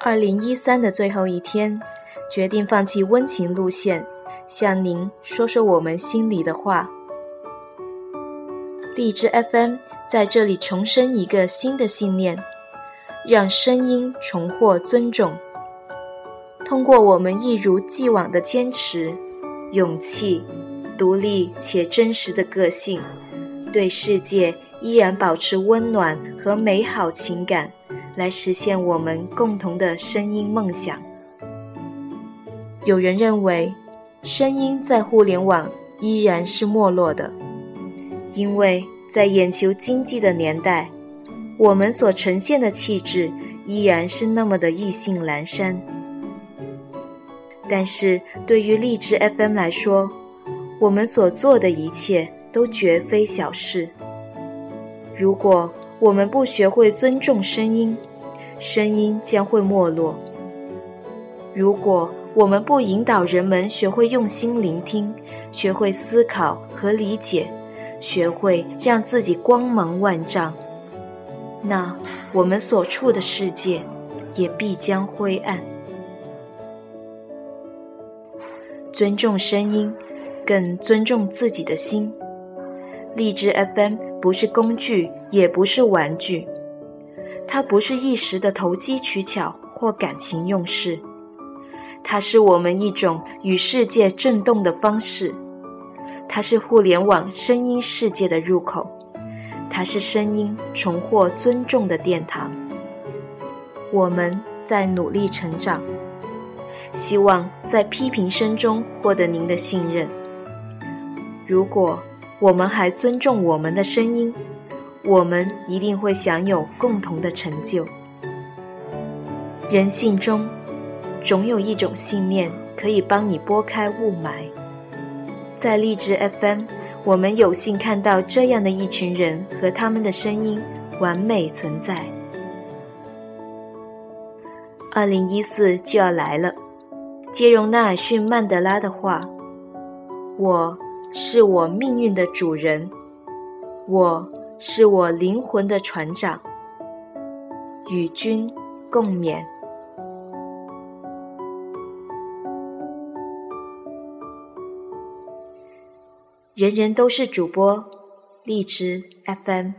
二零一三的最后一天，决定放弃温情路线，向您说说我们心里的话。荔枝 FM 在这里重申一个新的信念，让声音重获尊重。通过我们一如既往的坚持、勇气、独立且真实的个性，对世界依然保持温暖和美好情感。来实现我们共同的声音梦想。有人认为，声音在互联网依然是没落的，因为在眼球经济的年代，我们所呈现的气质依然是那么的意兴阑珊。但是对于励志 FM 来说，我们所做的一切都绝非小事。如果我们不学会尊重声音，声音将会没落。如果我们不引导人们学会用心聆听，学会思考和理解，学会让自己光芒万丈，那我们所处的世界也必将灰暗。尊重声音，更尊重自己的心。荔枝 FM 不是工具，也不是玩具。它不是一时的投机取巧或感情用事，它是我们一种与世界震动的方式，它是互联网声音世界的入口，它是声音重获尊重的殿堂。我们在努力成长，希望在批评声中获得您的信任。如果我们还尊重我们的声音。我们一定会享有共同的成就。人性中，总有一种信念可以帮你拨开雾霾。在励志 FM，我们有幸看到这样的一群人和他们的声音完美存在。二零一四就要来了，接容纳尔逊·曼德拉的话：“我是我命运的主人，我。”是我灵魂的船长，与君共勉。人人都是主播，荔枝 FM。